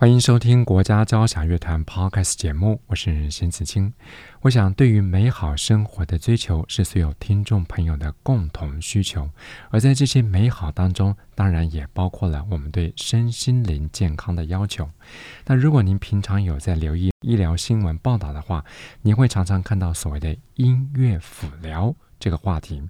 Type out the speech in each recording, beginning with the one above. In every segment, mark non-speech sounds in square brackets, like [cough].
欢迎收听国家交响乐团 Podcast 节目，我是邢子清。我想，对于美好生活的追求是所有听众朋友的共同需求，而在这些美好当中，当然也包括了我们对身心灵健康的要求。那如果您平常有在留意医疗新闻报道的话，您会常常看到所谓的音乐辅疗。这个话题，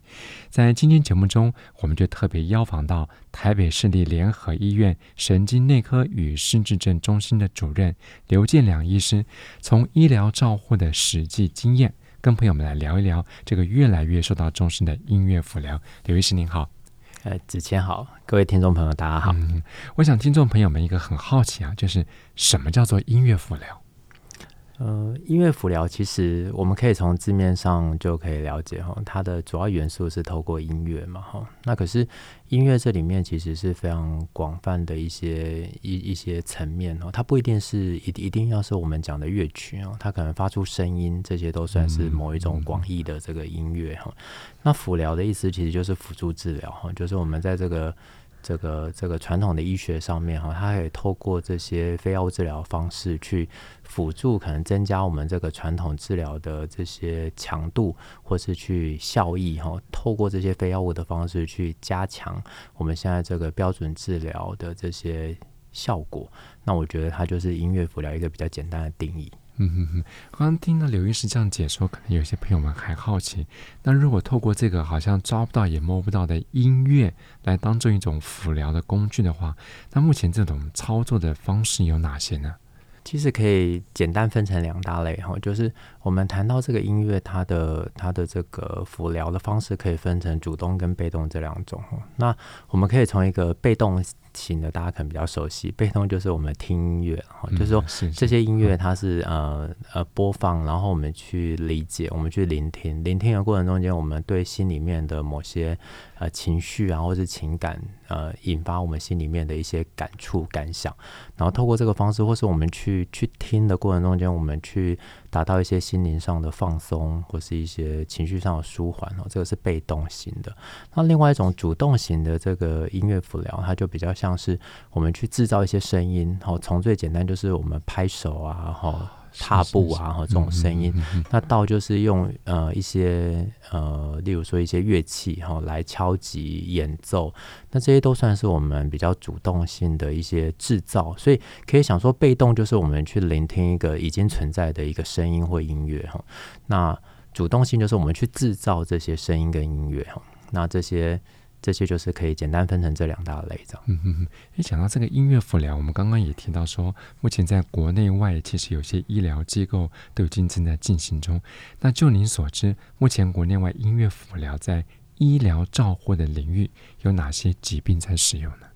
在今天节目中，我们就特别邀访到台北市立联合医院神经内科与失智症中心的主任刘建良医师，从医疗照护的实际经验，跟朋友们来聊一聊这个越来越受到重视的音乐辅疗。刘医师您好，呃，子谦好，各位听众朋友大家好。嗯，我想听众朋友们一个很好奇啊，就是什么叫做音乐辅疗？呃，音乐辅疗其实我们可以从字面上就可以了解哈，它的主要元素是透过音乐嘛哈。那可是音乐这里面其实是非常广泛的一些一一些层面哦，它不一定是一一定要是我们讲的乐曲哦，它可能发出声音，这些都算是某一种广义的这个音乐哈。那辅疗的意思其实就是辅助治疗哈，就是我们在这个。这个这个传统的医学上面哈，它可以透过这些非药物治疗方式去辅助，可能增加我们这个传统治疗的这些强度，或是去效益哈。透过这些非药物的方式去加强我们现在这个标准治疗的这些效果。那我觉得它就是音乐辅疗一个比较简单的定义。嗯哼哼，刚刚听到刘医师这样解说，可能有些朋友们还好奇，那如果透过这个好像抓不到也摸不到的音乐来当做一种辅疗的工具的话，那目前这种操作的方式有哪些呢？其实可以简单分成两大类哈，就是我们谈到这个音乐，它的它的这个辅疗的方式可以分成主动跟被动这两种。那我们可以从一个被动。型的大家可能比较熟悉，被动就是我们听音乐，哈、嗯，就是说这些音乐它是呃呃播放，然后我们去理解，我们去聆听，聆听的过程中间，我们对心里面的某些呃情绪啊，或是情感呃引发我们心里面的一些感触感想，然后透过这个方式，或是我们去去听的过程中间，我们去。达到一些心灵上的放松，或是一些情绪上的舒缓哦，这个是被动型的。那另外一种主动型的这个音乐辅疗，它就比较像是我们去制造一些声音，哦，从最简单就是我们拍手啊，哈。踏步啊，和这种声音，那到就是用呃一些呃，例如说一些乐器哈来敲击演奏，那这些都算是我们比较主动性的一些制造，所以可以想说，被动就是我们去聆听一个已经存在的一个声音或音乐哈，那主动性就是我们去制造这些声音跟音乐哈，那这些。这些就是可以简单分成这两大类的。嗯哼哼，你讲到这个音乐辅疗，我们刚刚也提到说，目前在国内外其实有些医疗机构都已经正在进行中。那就您所知，目前国内外音乐辅疗在医疗照护的领域有哪些疾病在使用呢？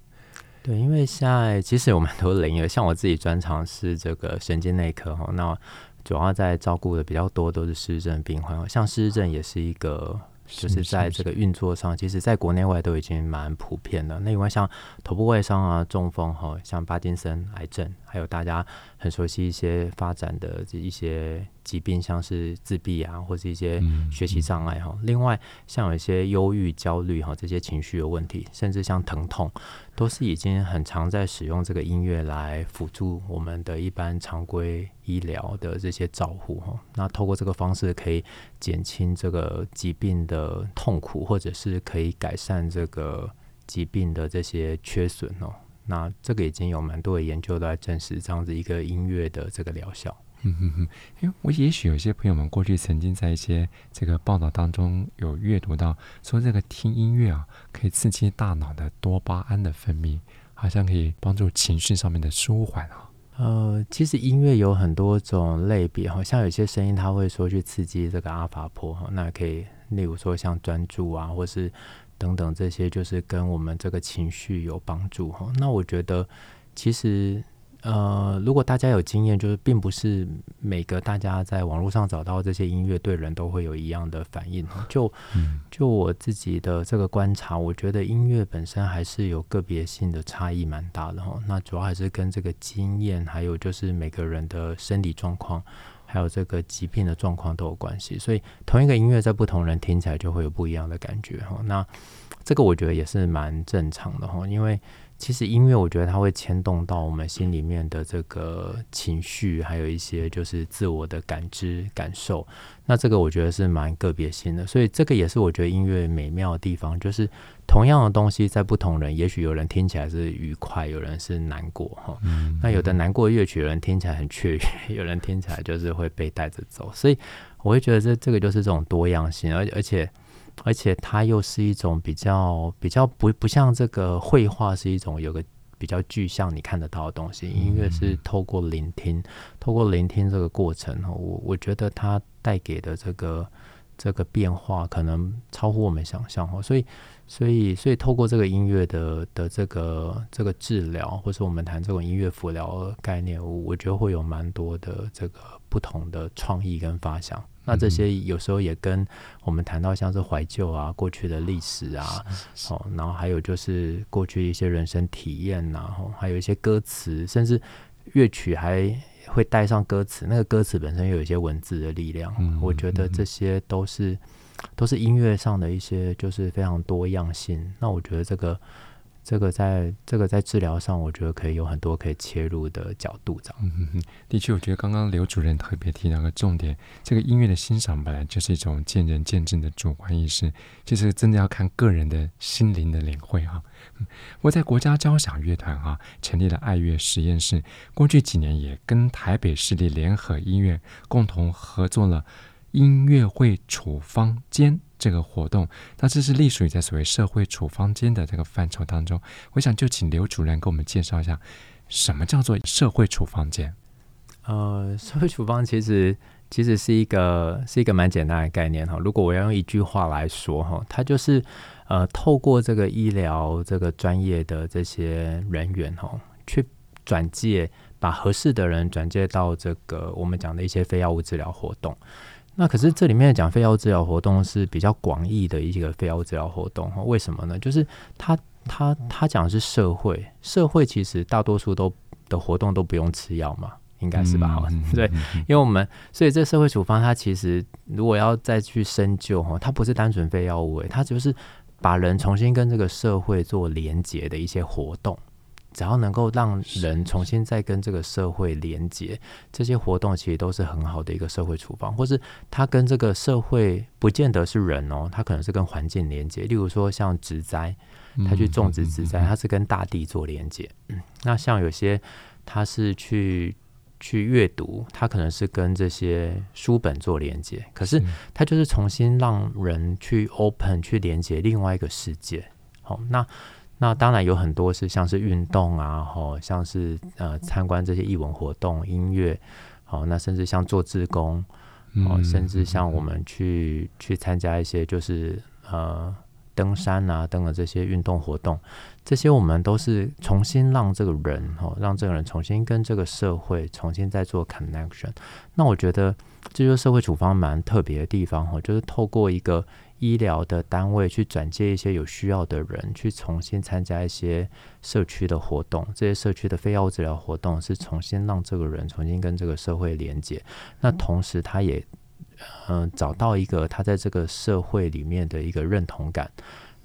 对，因为现在其实有蛮多领域，像我自己专长是这个神经内科哈，那主要在照顾的比较多都是失智症病患，像失智症也是一个。就是在这个运作上，其实在国内外都已经蛮普遍的。那另外像头部外伤啊、中风哈，像帕金森癌症，还有大家很熟悉一些发展的这一些。疾病像是自闭啊，或是一些学习障碍哈。另外，像有一些忧郁、焦虑哈，这些情绪的问题，甚至像疼痛，都是已经很常在使用这个音乐来辅助我们的一般常规医疗的这些照护哈。那透过这个方式，可以减轻这个疾病的痛苦，或者是可以改善这个疾病的这些缺损哦。那这个已经有蛮多的研究都在证实这样子一个音乐的这个疗效。嗯哼哼，因为我也许有些朋友们过去曾经在一些这个报道当中有阅读到，说这个听音乐啊，可以刺激大脑的多巴胺的分泌，好像可以帮助情绪上面的舒缓啊。呃，其实音乐有很多种类别，好像有些声音它会说去刺激这个阿法波哈，那可以例如说像专注啊，或是等等这些，就是跟我们这个情绪有帮助哈。那我觉得其实。呃，如果大家有经验，就是并不是每个大家在网络上找到这些音乐，对人都会有一样的反应。就就我自己的这个观察，我觉得音乐本身还是有个别性的差异蛮大的哈。那主要还是跟这个经验，还有就是每个人的身体状况，还有这个疾病的状况都有关系。所以同一个音乐在不同人听起来就会有不一样的感觉哈。那这个我觉得也是蛮正常的哈，因为。其实音乐，我觉得它会牵动到我们心里面的这个情绪，还有一些就是自我的感知、感受。那这个我觉得是蛮个别性的，所以这个也是我觉得音乐美妙的地方，就是同样的东西在不同人，也许有人听起来是愉快，有人是难过哈。那有的难过乐曲，有人听起来很雀跃，[laughs] 有人听起来就是会被带着走。所以我会觉得这这个就是这种多样性，而而且。而且它又是一种比较比较不不像这个绘画是一种有个比较具象你看得到的东西，音乐是透过聆听，透过聆听这个过程，我我觉得它带给的这个这个变化可能超乎我们想象哦，所以所以所以透过这个音乐的的这个这个治疗，或是我们谈这种音乐辅疗概念，我我觉得会有蛮多的这个不同的创意跟发想。那这些有时候也跟我们谈到像是怀旧啊、过去的历史啊，哦，然后还有就是过去一些人生体验呐，哦，还有一些歌词，甚至乐曲还会带上歌词。那个歌词本身有一些文字的力量，我觉得这些都是都是音乐上的一些就是非常多样性。那我觉得这个。这个在这个在治疗上，我觉得可以有很多可以切入的角度。这样，嗯嗯，的确，我觉得刚刚刘主任特别提到个重点，这个音乐的欣赏本来就是一种见仁见智的主观意识，就是真的要看个人的心灵的领会哈。我在国家交响乐团哈成立了爱乐实验室，过去几年也跟台北市立联合医院共同合作了音乐会处方间。这个活动，那这是隶属于在所谓社会处方间的这个范畴当中。我想就请刘主任给我们介绍一下，什么叫做社会处方间？呃，社会处方其实其实是一个是一个蛮简单的概念哈。如果我要用一句话来说哈，它就是呃，透过这个医疗这个专业的这些人员哈，去转介，把合适的人转介到这个我们讲的一些非药物治疗活动。那可是这里面讲非药治疗活动是比较广义的一个非药治疗活动哈？为什么呢？就是他他他讲的是社会，社会其实大多数都的活动都不用吃药嘛，应该是吧？嗯、[laughs] 对，因为我们所以这社会处方它其实如果要再去深究哈，它不是单纯非药物诶，它就是把人重新跟这个社会做连结的一些活动。只要能够让人重新再跟这个社会连接，这些活动其实都是很好的一个社会处方，或是它跟这个社会不见得是人哦，它可能是跟环境连接。例如说像植栽，他去种植植栽，他是跟大地做连接。嗯，那像有些他是去去阅读，他可能是跟这些书本做连接。可是他就是重新让人去 open 去连接另外一个世界。好，那。那当然有很多是像是运动啊，吼，像是呃参观这些艺文活动、音乐，好，那甚至像做志工，哦，甚至像我们去去参加一些就是呃登山啊等等这些运动活动，这些我们都是重新让这个人，吼，让这个人重新跟这个社会重新再做 connection。那我觉得这就是社会处方蛮特别的地方，吼，就是透过一个。医疗的单位去转介一些有需要的人，去重新参加一些社区的活动。这些社区的非药物治疗活动是重新让这个人重新跟这个社会连接。那同时，他也嗯、呃、找到一个他在这个社会里面的一个认同感。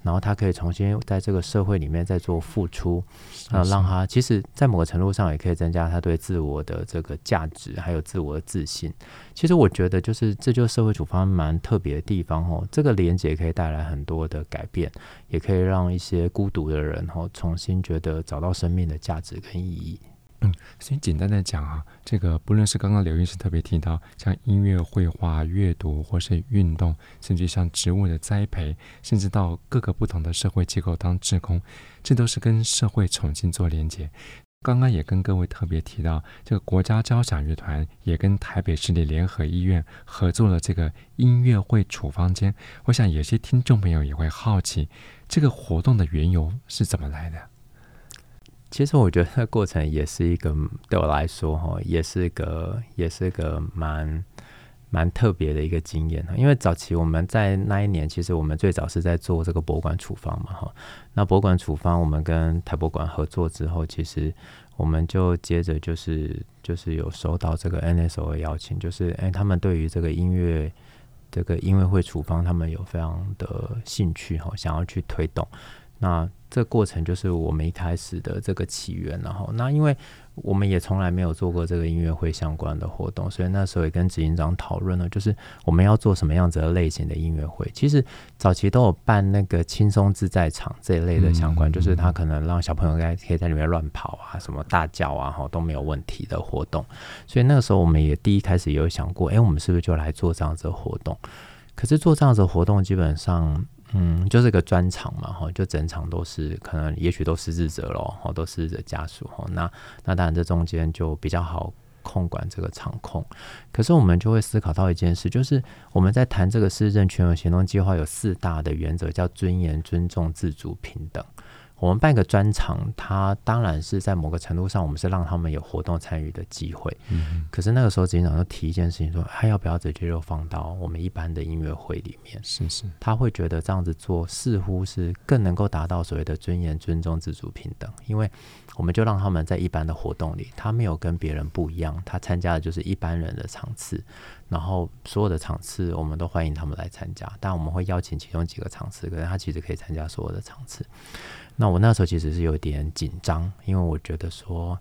然后他可以重新在这个社会里面再做付出，啊，让他其实，在某个程度上也可以增加他对自我的这个价值，还有自我的自信。其实我觉得，就是这就是社会处方蛮特别的地方哦。这个连接可以带来很多的改变，也可以让一些孤独的人哦重新觉得找到生命的价值跟意义。嗯，所以简单的讲啊，这个不论是刚刚刘医师特别提到，像音乐、绘画、阅读，或是运动，甚至像植物的栽培，甚至到各个不同的社会机构当志工，这都是跟社会重新做连接。刚刚也跟各位特别提到，这个国家交响乐团也跟台北市立联合医院合作了这个音乐会处方间。我想有些听众朋友也会好奇，这个活动的缘由是怎么来的？其实我觉得这过程也是一个对我来说哈，也是一个也是一个蛮蛮特别的一个经验。因为早期我们在那一年，其实我们最早是在做这个博物馆处方嘛哈。那博物馆处方，我们跟台博馆合作之后，其实我们就接着就是就是有收到这个 NSO 的邀请，就是哎，他们对于这个音乐这个音乐会处方，他们有非常的兴趣哈，想要去推动。那这过程就是我们一开始的这个起源，然后那因为我们也从来没有做过这个音乐会相关的活动，所以那时候也跟执行长讨论了，就是我们要做什么样子的类型的音乐会。其实早期都有办那个轻松自在场这一类的相关，就是他可能让小朋友在可以在里面乱跑啊，什么大叫啊，哈都没有问题的活动。所以那个时候我们也第一开始也有想过，哎，我们是不是就来做这样子的活动？可是做这样子的活动基本上。嗯，就是个专场嘛，哈，就整场都是可能，也许都是逝者咯，哈，都是者家属，哈，那那当然这中间就比较好控管这个场控。可是我们就会思考到一件事，就是我们在谈这个失智症全有行动计划有四大的原则，叫尊严、尊重、自主、平等。我们办个专场，它当然是在某个程度上，我们是让他们有活动参与的机会。嗯，可是那个时候，执行长就提一件事情说，他要不要直接就放到我们一般的音乐会里面？是是，他会觉得这样子做似乎是更能够达到所谓的尊严、尊重、自主、平等，因为我们就让他们在一般的活动里，他没有跟别人不一样，他参加的就是一般人的场次，然后所有的场次我们都欢迎他们来参加，但我们会邀请其中几个场次，可是他其实可以参加所有的场次。那我那时候其实是有点紧张，因为我觉得说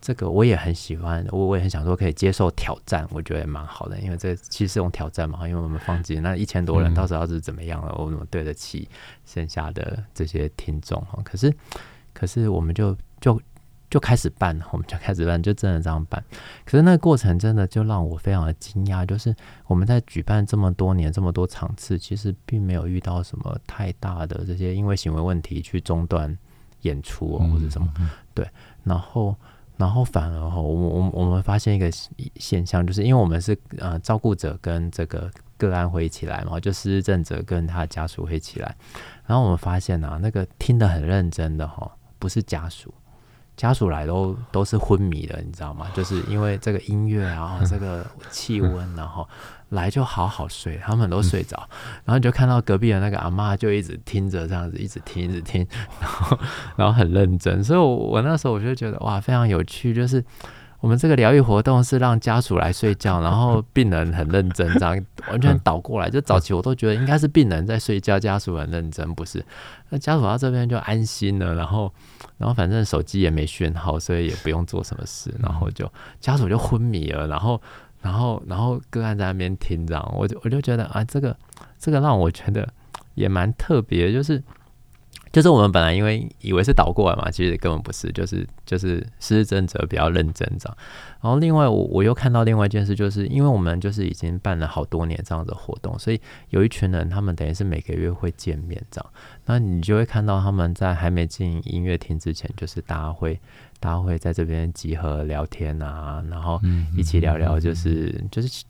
这个我也很喜欢，我我也很想说可以接受挑战，我觉得也蛮好的，因为这其实是种挑战嘛，因为我们放弃那一千多人，到时候是怎么样了，我怎么对得起剩下的这些听众哈？可是可是我们就就。就开始办，我们就开始办，就真的这样办。可是那个过程真的就让我非常的惊讶，就是我们在举办这么多年这么多场次，其实并没有遇到什么太大的这些因为行为问题去中断演出、哦、或者什么。对，然后然后反而哈，我我我们发现一个现象，就是因为我们是呃照顾者跟这个个案会一起来嘛，就失智症者跟他的家属会一起来，然后我们发现啊，那个听得很认真的哈，不是家属。家属来都都是昏迷的，你知道吗？就是因为这个音乐然后，[laughs] 这个气温，然后来就好好睡，他们都睡着，然后你就看到隔壁的那个阿妈就一直听着这样子，一直听，一直听，然后然后很认真，所以我，我那时候我就觉得哇，非常有趣，就是。我们这个疗愈活动是让家属来睡觉，[laughs] 然后病人很认真，这样 [laughs] 完全倒过来。就早期我都觉得应该是病人在睡觉，家属很认真，不是？那家属到这边就安心了，然后，然后反正手机也没讯号，所以也不用做什么事，然后就家属就昏迷了，然后，然后，然后个案在那边听，这样我就我就觉得啊，这个这个让我觉得也蛮特别，就是。就是我们本来因为以为是倒过来嘛，其实根本不是，就是就是施政者比较认真这样。然后另外我我又看到另外一件事，就是因为我们就是已经办了好多年这样的活动，所以有一群人他们等于是每个月会见面这样。那你就会看到他们在还没进音乐厅之前，就是大家会大家会在这边集合聊天啊，然后一起聊聊，就是就是。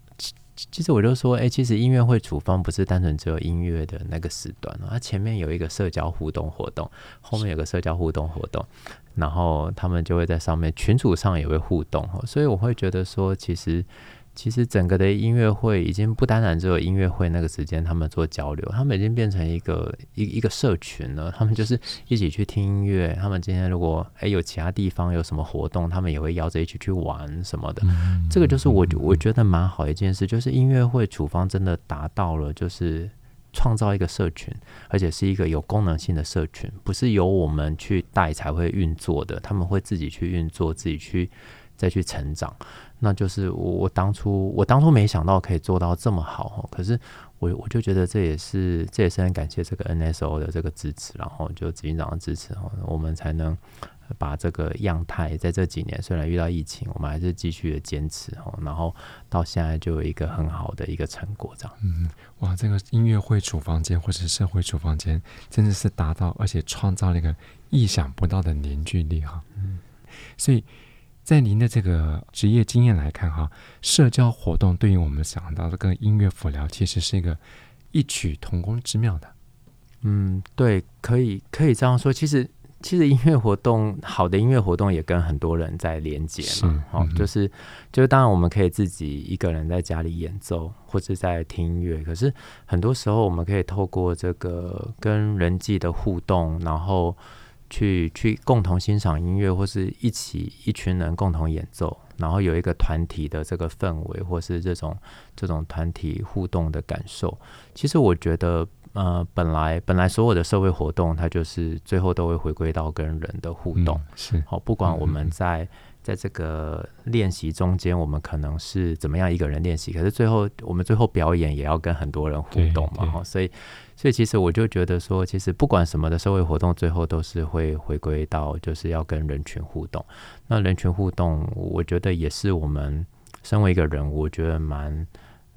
其实我就说，哎、其实音乐会处方不是单纯只有音乐的那个时段，它前面有一个社交互动活动，后面有个社交互动活动，然后他们就会在上面群组上也会互动，所以我会觉得说，其实。其实整个的音乐会已经不单单只有音乐会那个时间他们做交流，他们已经变成一个一一个社群了。他们就是一起去听音乐。他们今天如果诶有其他地方有什么活动，他们也会邀着一起去玩什么的。这个就是我我觉得蛮好一件事，就是音乐会处方真的达到了，就是创造一个社群，而且是一个有功能性的社群，不是由我们去带才会运作的，他们会自己去运作，自己去再去成长。那就是我我当初我当初没想到可以做到这么好，可是我我就觉得这也是这也是很感谢这个 NSO 的这个支持，然后就执行长的支持，我们才能把这个样态在这几年虽然遇到疫情，我们还是继续的坚持，然后到现在就有一个很好的一个成果这样。嗯，哇，这个音乐会主房间或者是社会主房间真的是达到而且创造了一个意想不到的凝聚力哈。嗯，所以。在您的这个职业经验来看，哈，社交活动对于我们想到的跟音乐辅疗，其实是一个异曲同工之妙的。嗯，对，可以可以这样说。其实其实音乐活动，好的音乐活动也跟很多人在连接嘛。哦，嗯、就是就是，当然我们可以自己一个人在家里演奏，或者在听音乐。可是很多时候，我们可以透过这个跟人际的互动，然后去去共同欣赏音乐，或是一起一群人共同演奏，然后有一个团体的这个氛围，或是这种这种团体互动的感受。其实我觉得。呃，本来本来所有的社会活动，它就是最后都会回归到跟人的互动。嗯、是好，不管我们在、嗯、在这个练习中间，我们可能是怎么样一个人练习，可是最后我们最后表演也要跟很多人互动嘛。哈，所以所以其实我就觉得说，其实不管什么的社会活动，最后都是会回归到就是要跟人群互动。那人群互动，我觉得也是我们身为一个人，我觉得蛮。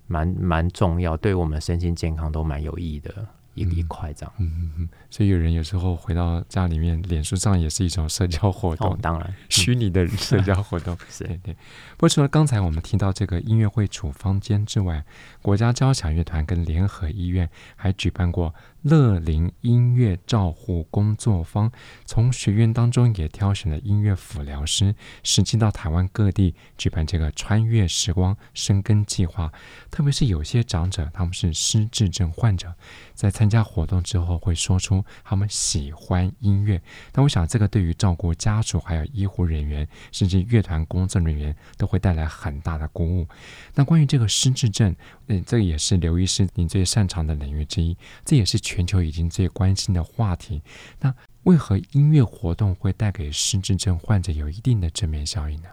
蛮蛮重要，对我们身心健康都蛮有益的一一块这样。嗯嗯嗯。所以有人有时候回到家里面，脸书上也是一种社交活动。哦、当然，[laughs] 虚拟的社交活动。[laughs] 是对对。不过除了刚才我们听到这个音乐会处方间之外，国家交响乐团跟联合医院还举办过。乐龄音乐照护工作坊，从学院当中也挑选了音乐辅疗师，实际到台湾各地举办这个穿越时光生根计划。特别是有些长者，他们是失智症患者，在参加活动之后会说出他们喜欢音乐。但我想，这个对于照顾家属、还有医护人员，甚至乐团工作人员，都会带来很大的鼓舞。那关于这个失智症，嗯，这个也是刘医师您最擅长的领域之一，这也是全球已经最关心的话题。那为何音乐活动会带给失智症患者有一定的正面效应呢？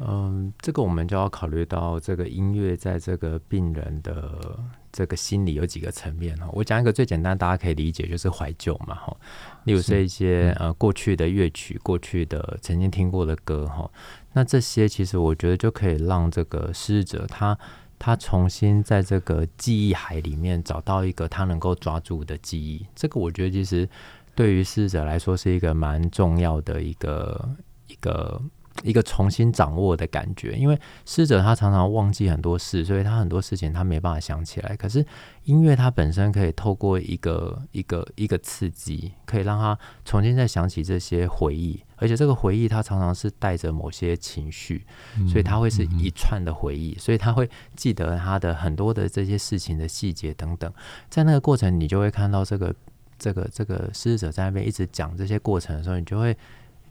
嗯，这个我们就要考虑到这个音乐在这个病人的这个心理有几个层面哈。我讲一个最简单，大家可以理解，就是怀旧嘛哈。例如说一些呃过去的乐曲、过去的曾经听过的歌哈，那这些其实我觉得就可以让这个失者他。他重新在这个记忆海里面找到一个他能够抓住的记忆，这个我觉得其实对于失智者来说是一个蛮重要的一个一个。一个重新掌握的感觉，因为失者他常常忘记很多事，所以他很多事情他没办法想起来。可是音乐它本身可以透过一个一个一个刺激，可以让他重新再想起这些回忆，而且这个回忆他常常是带着某些情绪，所以他会是一串的回忆，所以他会记得他的很多的这些事情的细节等等。在那个过程，你就会看到这个这个这个失者在那边一直讲这些过程的时候，你就会。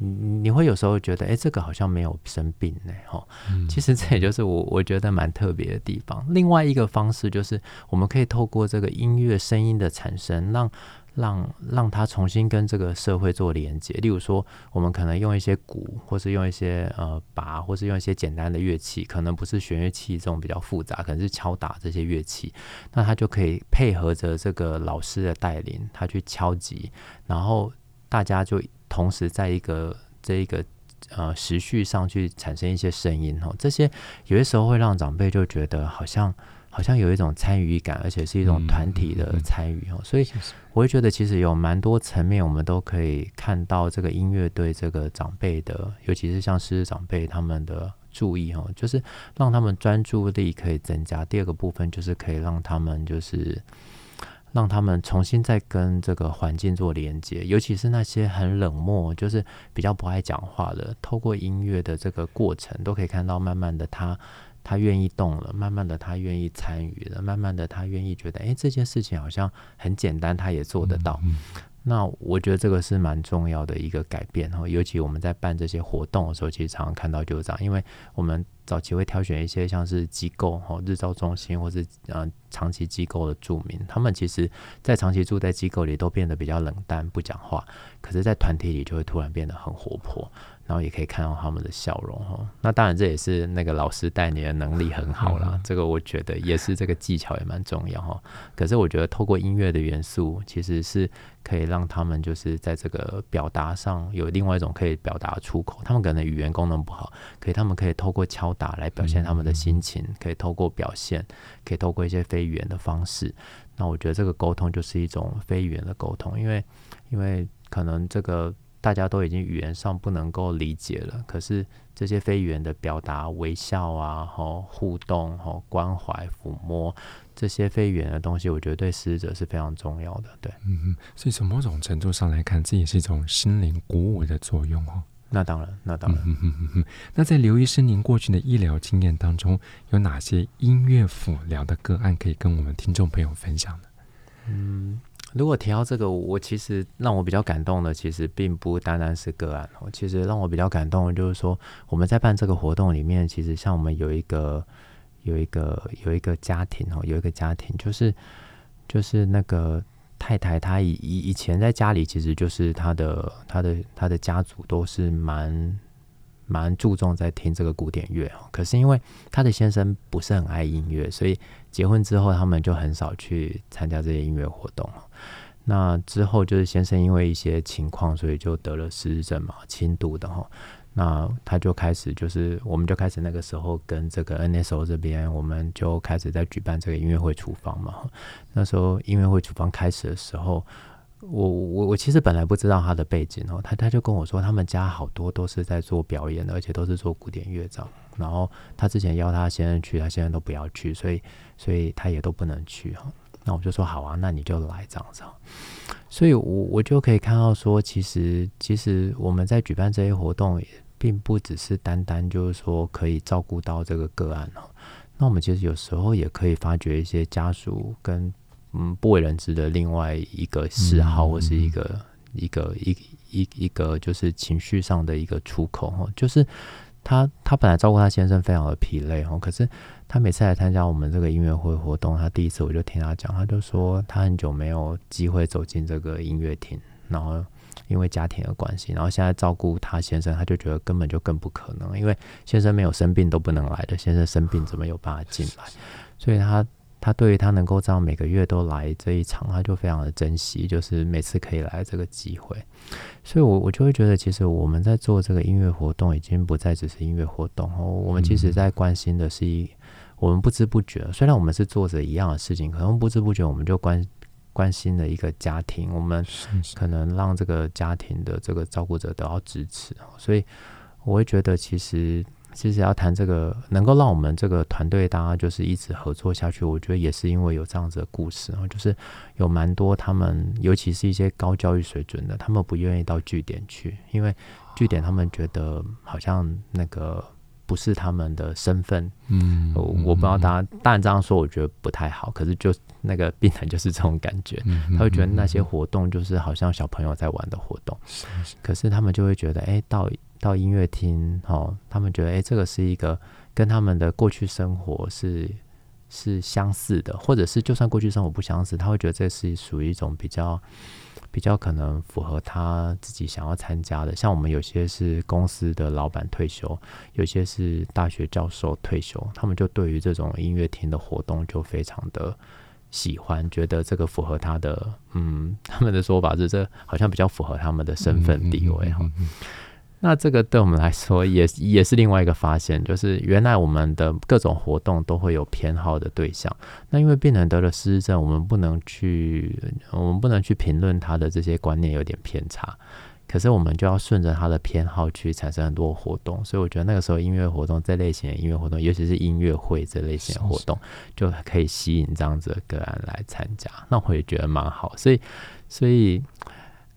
你你会有时候觉得，哎，这个好像没有生病呢，哈。其实这也就是我我觉得蛮特别的地方。另外一个方式就是，我们可以透过这个音乐声音的产生，让让让它重新跟这个社会做连接。例如说，我们可能用一些鼓，或是用一些呃拔，或是用一些简单的乐器，可能不是弦乐器这种比较复杂，可能是敲打这些乐器，那它就可以配合着这个老师的带领，他去敲击，然后大家就。同时，在一个这一个呃时序上去产生一些声音哦，这些有些时候会让长辈就觉得好像好像有一种参与感，而且是一种团体的参与哦，所以我会觉得其实有蛮多层面，我们都可以看到这个音乐对这个长辈的，尤其是像失智长辈他们的注意哦，就是让他们专注力可以增加。第二个部分就是可以让他们就是。让他们重新再跟这个环境做连接，尤其是那些很冷漠，就是比较不爱讲话的，透过音乐的这个过程，都可以看到，慢慢的他他愿意动了，慢慢的他愿意参与了，慢慢的他愿意觉得，哎，这件事情好像很简单，他也做得到。那我觉得这个是蛮重要的一个改变哈，尤其我们在办这些活动的时候，其实常常看到就是这样，因为我们早期会挑选一些像是机构哈，日照中心或是呃长期机构的住民，他们其实在长期住在机构里都变得比较冷淡不讲话，可是，在团体里就会突然变得很活泼。然后也可以看到他们的笑容哈，那当然这也是那个老师带你的能力很好啦，这个我觉得也是这个技巧也蛮重要哈。可是我觉得透过音乐的元素，其实是可以让他们就是在这个表达上有另外一种可以表达出口。他们可能语言功能不好，可以他们可以透过敲打来表现他们的心情，可以透过表现，可以透过一些非语言的方式。那我觉得这个沟通就是一种非语言的沟通，因为因为可能这个。大家都已经语言上不能够理解了，可是这些非语言的表达，微笑啊，吼互动，吼关怀、抚摸这些非语言的东西，我觉得对死者是非常重要的。对，嗯，所以从某种程度上来看，这也是一种心灵鼓舞的作用哦。那当然，那当然。嗯哼哼哼。那在刘医师您过去的医疗经验当中，有哪些音乐辅疗的个案可以跟我们听众朋友分享呢？嗯。如果提到这个，我其实让我比较感动的，其实并不单单是个案哦。其实让我比较感动的就是说，我们在办这个活动里面，其实像我们有一个有一个有一个家庭哦，有一个家庭，就是就是那个太太，她以以以前在家里，其实就是她的她的她的家族都是蛮。蛮注重在听这个古典乐，可是因为他的先生不是很爱音乐，所以结婚之后他们就很少去参加这些音乐活动。那之后就是先生因为一些情况，所以就得了失智症嘛，轻度的哈。那他就开始就是，我们就开始那个时候跟这个 NSO 这边，我们就开始在举办这个音乐会厨房嘛。那时候音乐会厨房开始的时候。我我我其实本来不知道他的背景哦，他他就跟我说，他们家好多都是在做表演的，而且都是做古典乐章。然后他之前邀他先生去，他先生都不要去，所以所以他也都不能去哈。那我就说好啊，那你就来这样子。所以我我就可以看到说，其实其实我们在举办这些活动，并不只是单单就是说可以照顾到这个个案哦。那我们其实有时候也可以发掘一些家属跟。嗯，不为人知的另外一个嗜好，或是一个、嗯、一个一一一个就是情绪上的一个出口哈，就是他他本来照顾他先生非常的疲累哈，可是他每次来参加我们这个音乐会活动，他第一次我就听他讲，他就说他很久没有机会走进这个音乐厅，然后因为家庭的关系，然后现在照顾他先生，他就觉得根本就更不可能，因为先生没有生病都不能来的，先生生病怎么有办法进来？所以他。他对于他能够这样每个月都来这一场，他就非常的珍惜，就是每次可以来这个机会。所以我，我我就会觉得，其实我们在做这个音乐活动，已经不再只是音乐活动哦。我们其实在关心的是一，我们不知不觉，虽然我们是做着一样的事情，可能不知不觉我们就关关心了一个家庭，我们可能让这个家庭的这个照顾者得到支持。所以，我会觉得其实。其实要谈这个，能够让我们这个团队大家就是一直合作下去，我觉得也是因为有这样子的故事啊，就是有蛮多他们，尤其是一些高教育水准的，他们不愿意到据点去，因为据点他们觉得好像那个不是他们的身份。嗯，我我不知道大家，当然这样说我觉得不太好，可是就那个病人就是这种感觉，他会觉得那些活动就是好像小朋友在玩的活动，可是他们就会觉得，哎，到。到音乐厅，哦，他们觉得，哎，这个是一个跟他们的过去生活是是相似的，或者是就算过去生活不相似，他会觉得这是属于一种比较比较可能符合他自己想要参加的。像我们有些是公司的老板退休，有些是大学教授退休，他们就对于这种音乐厅的活动就非常的喜欢，觉得这个符合他的，嗯，他们的说法是这好像比较符合他们的身份地位，哈。那这个对我们来说也也是另外一个发现，就是原来我们的各种活动都会有偏好的对象。那因为病人得了失智症，我们不能去，我们不能去评论他的这些观念有点偏差。可是我们就要顺着他的偏好去产生很多活动。所以我觉得那个时候音乐活动这类型的音乐活动，尤其是音乐会这类型的活动，就可以吸引这样子的个案来参加。那我也觉得蛮好。所以，所以，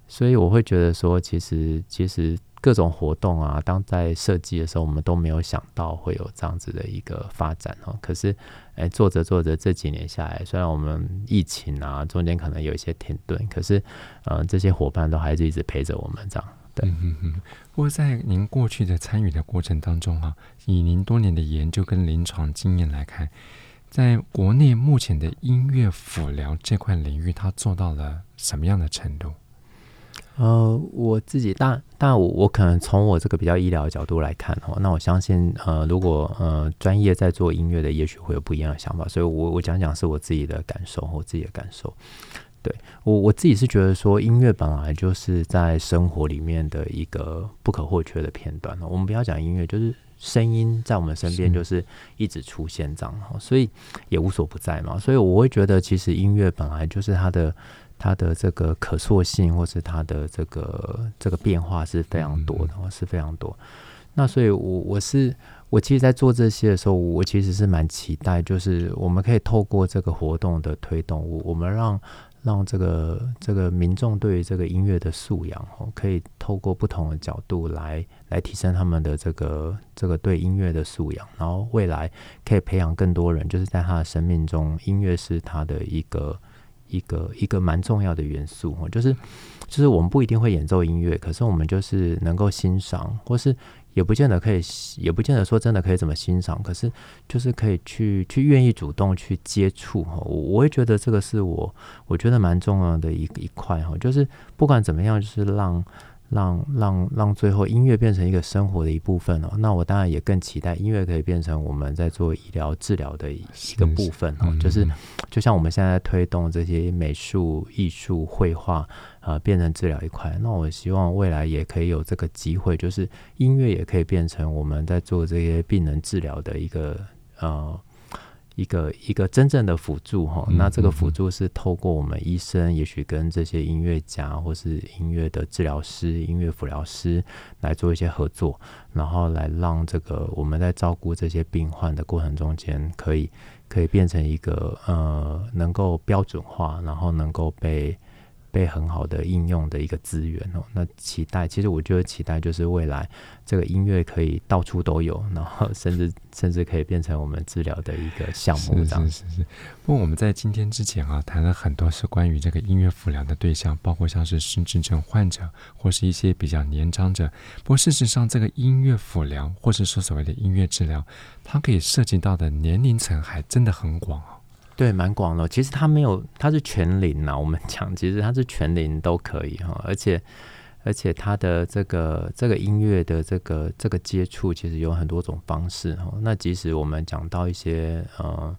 所以我会觉得说，其实，其实。各种活动啊，当在设计的时候，我们都没有想到会有这样子的一个发展哦。可是，哎，做着做着，这几年下来，虽然我们疫情啊，中间可能有一些停顿，可是，呃，这些伙伴都还是一直陪着我们这样。对，嗯嗯。不过，在您过去的参与的过程当中啊，以您多年的研究跟临床经验来看，在国内目前的音乐辅疗这块领域，它做到了什么样的程度？呃，我自己，但但我我可能从我这个比较医疗的角度来看哦，那我相信，呃，如果呃专业在做音乐的，也许会有不一样的想法，所以我我讲讲是我自己的感受，我自己的感受。对，我我自己是觉得说，音乐本来就是在生活里面的一个不可或缺的片段。我们不要讲音乐，就是声音在我们身边就是一直出现这样，所以也无所不在嘛。所以我会觉得，其实音乐本来就是它的。它的这个可塑性，或是它的这个这个变化是非常多的，是非常多。那所以我，我我是我其实，在做这些的时候，我其实是蛮期待，就是我们可以透过这个活动的推动，我我们让让这个这个民众对于这个音乐的素养哦，可以透过不同的角度来来提升他们的这个这个对音乐的素养，然后未来可以培养更多人，就是在他的生命中，音乐是他的一个一个一个蛮重要的元素哦，就是就是我们不一定会演奏音乐，可是我们就是能够欣赏或是。也不见得可以，也不见得说真的可以怎么欣赏，可是就是可以去去愿意主动去接触哈，我我也觉得这个是我我觉得蛮重要的一一块哈，就是不管怎么样，就是让。让让让最后音乐变成一个生活的一部分哦，那我当然也更期待音乐可以变成我们在做医疗治疗的一个部分哦，就是就像我们现在在推动这些美术、艺术、绘画啊，变成治疗一块，那我希望未来也可以有这个机会，就是音乐也可以变成我们在做这些病人治疗的一个呃。一个一个真正的辅助哈，那这个辅助是透过我们医生，也许跟这些音乐家或是音乐的治疗师、音乐辅疗师来做一些合作，然后来让这个我们在照顾这些病患的过程中间，可以可以变成一个呃能够标准化，然后能够被。被很好的应用的一个资源哦，那期待，其实我觉得期待就是未来这个音乐可以到处都有，[laughs] 然后甚至甚至可以变成我们治疗的一个项目这样。是是是。不过我们在今天之前啊，谈了很多是关于这个音乐辅疗的对象，包括像是失智症患者或是一些比较年长者。不过事实上，这个音乐辅疗或是说所谓的音乐治疗，它可以涉及到的年龄层还真的很广啊。对，蛮广的。其实它没有，它是全龄呐。我们讲，[laughs] 其实它是全龄都可以哈。而且，而且它的这个这个音乐的这个这个接触，其实有很多种方式哈。那即使我们讲到一些呃，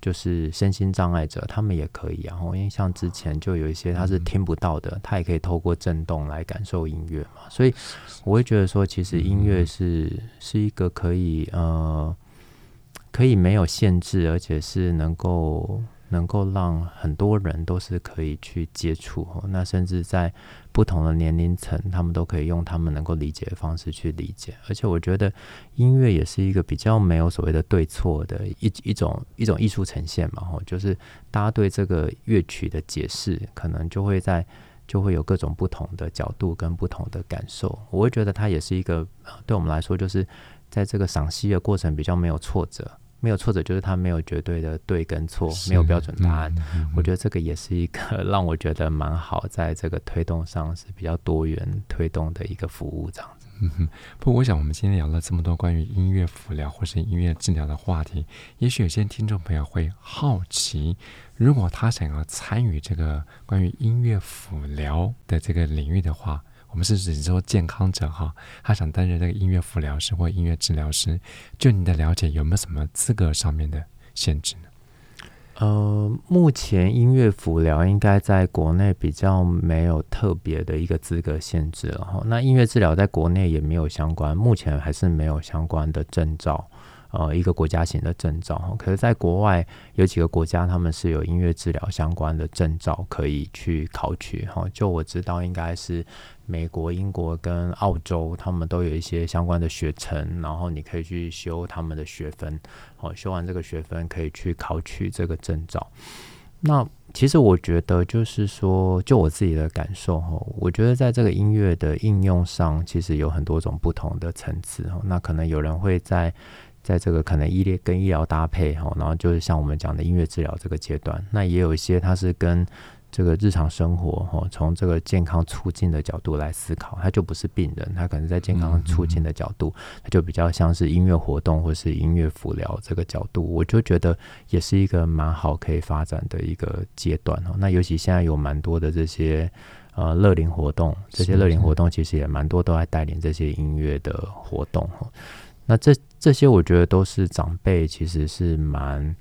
就是身心障碍者，他们也可以啊。因为像之前就有一些他是听不到的，他也可以透过震动来感受音乐嘛。所以我会觉得说，其实音乐是是一个可以呃。可以没有限制，而且是能够能够让很多人都是可以去接触。那甚至在不同的年龄层，他们都可以用他们能够理解的方式去理解。而且我觉得音乐也是一个比较没有所谓的对错的一一种一种艺术呈现嘛。吼，就是大家对这个乐曲的解释，可能就会在就会有各种不同的角度跟不同的感受。我会觉得它也是一个对我们来说，就是在这个赏析的过程比较没有挫折。没有挫折，就是他没有绝对的对跟错，没有标准答案。嗯嗯嗯、我觉得这个也是一个让我觉得蛮好，在这个推动上是比较多元推动的一个服务，这样子。嗯哼。不过，我想我们今天聊了这么多关于音乐辅疗或是音乐治疗的话题，也许有些听众朋友会好奇，如果他想要参与这个关于音乐辅疗的这个领域的话。我们是指说健康者哈，他想担任这个音乐辅疗师或音乐治疗师，就你的了解，有没有什么资格上面的限制呢？呃，目前音乐辅疗应该在国内比较没有特别的一个资格限制了哈。那音乐治疗在国内也没有相关，目前还是没有相关的证照。呃，一个国家型的证照，可是在国外有几个国家，他们是有音乐治疗相关的证照可以去考取哈。就我知道，应该是美国、英国跟澳洲，他们都有一些相关的学程，然后你可以去修他们的学分，哦，修完这个学分可以去考取这个证照。那其实我觉得，就是说，就我自己的感受哈，我觉得在这个音乐的应用上，其实有很多种不同的层次哈。那可能有人会在在这个可能医疗跟医疗搭配哈，然后就是像我们讲的音乐治疗这个阶段，那也有一些它是跟这个日常生活哈，从这个健康促进的角度来思考，它就不是病人，它可能在健康促进的角度，它就比较像是音乐活动或是音乐辅疗这个角度，我就觉得也是一个蛮好可以发展的一个阶段哦。那尤其现在有蛮多的这些呃乐龄活动，这些乐龄活动其实也蛮多都在带领这些音乐的活动哈。那这这些我觉得都是长辈其实是蛮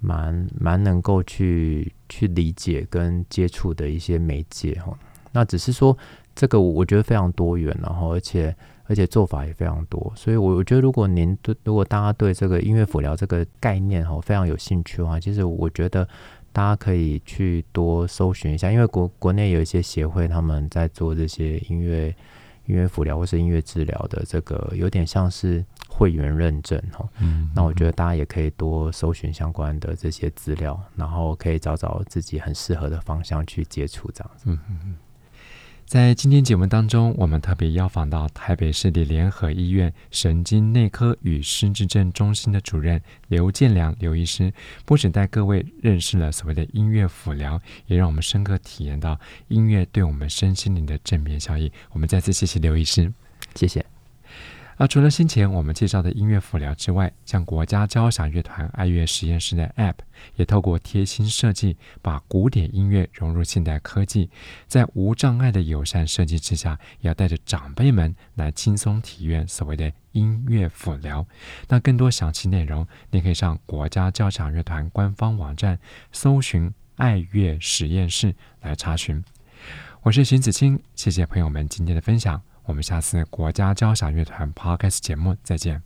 蛮蛮能够去去理解跟接触的一些媒介哈。那只是说这个我觉得非常多元，然后而且而且做法也非常多。所以，我我觉得如果您对如果大家对这个音乐辅疗这个概念哈非常有兴趣的话，其实我觉得大家可以去多搜寻一下，因为国国内有一些协会，他们在做这些音乐音乐辅疗或是音乐治疗的这个，有点像是会员认证哈。嗯，那我觉得大家也可以多搜寻相关的这些资料，然后可以找找自己很适合的方向去接触这样子。嗯嗯嗯。在今天节目当中，我们特别邀访到台北市立联合医院神经内科与失智症中心的主任刘建良刘医师，不仅带各位认识了所谓的音乐辅疗，也让我们深刻体验到音乐对我们身心灵的正面效益。我们再次谢谢刘医师，谢谢。而除了先前我们介绍的音乐辅疗之外，像国家交响乐团爱乐实验室的 App，也透过贴心设计，把古典音乐融入现代科技，在无障碍的友善设计之下，也要带着长辈们来轻松体验所谓的音乐辅疗。那更多详细内容，你可以上国家交响乐团官方网站搜寻“爱乐实验室”来查询。我是邢子清，谢谢朋友们今天的分享。我们下次国家交响乐团 Podcast 节目再见。